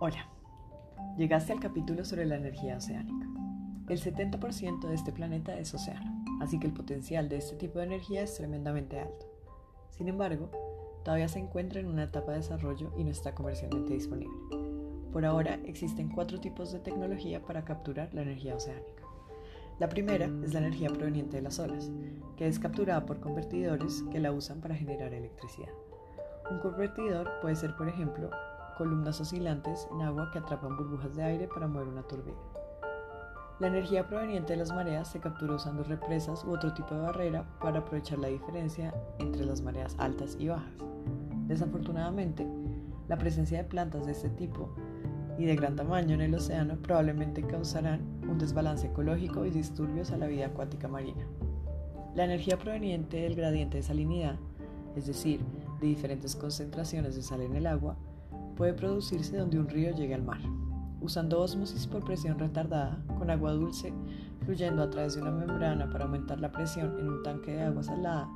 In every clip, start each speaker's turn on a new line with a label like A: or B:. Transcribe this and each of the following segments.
A: Hola, llegaste al capítulo sobre la energía oceánica. El 70% de este planeta es océano, así que el potencial de este tipo de energía es tremendamente alto. Sin embargo, todavía se encuentra en una etapa de desarrollo y no está comercialmente disponible. Por ahora existen cuatro tipos de tecnología para capturar la energía oceánica. La primera es la energía proveniente de las olas, que es capturada por convertidores que la usan para generar electricidad. Un convertidor puede ser, por ejemplo, columnas oscilantes en agua que atrapan burbujas de aire para mover una turbina. La energía proveniente de las mareas se captura usando represas u otro tipo de barrera para aprovechar la diferencia entre las mareas altas y bajas. Desafortunadamente, la presencia de plantas de este tipo y de gran tamaño en el océano probablemente causarán un desbalance ecológico y disturbios a la vida acuática marina. La energía proveniente del gradiente de salinidad, es decir, de diferentes concentraciones de sal en el agua, puede producirse donde un río llegue al mar, usando ósmosis por presión retardada con agua dulce fluyendo a través de una membrana para aumentar la presión en un tanque de agua salada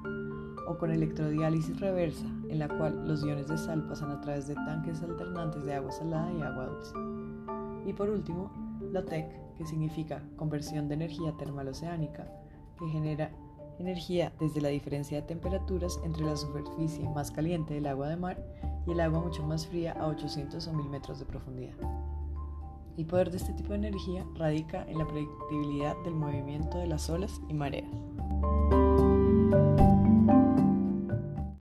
A: o con electrodiálisis reversa, en la cual los iones de sal pasan a través de tanques alternantes de agua salada y agua dulce. Y por último, la TEC, que significa conversión de energía termal oceánica, que genera energía desde la diferencia de temperaturas entre la superficie más caliente del agua de mar y el agua mucho más fría a 800 o 1000 metros de profundidad. El poder de este tipo de energía radica en la predictibilidad del movimiento de las olas y mareas.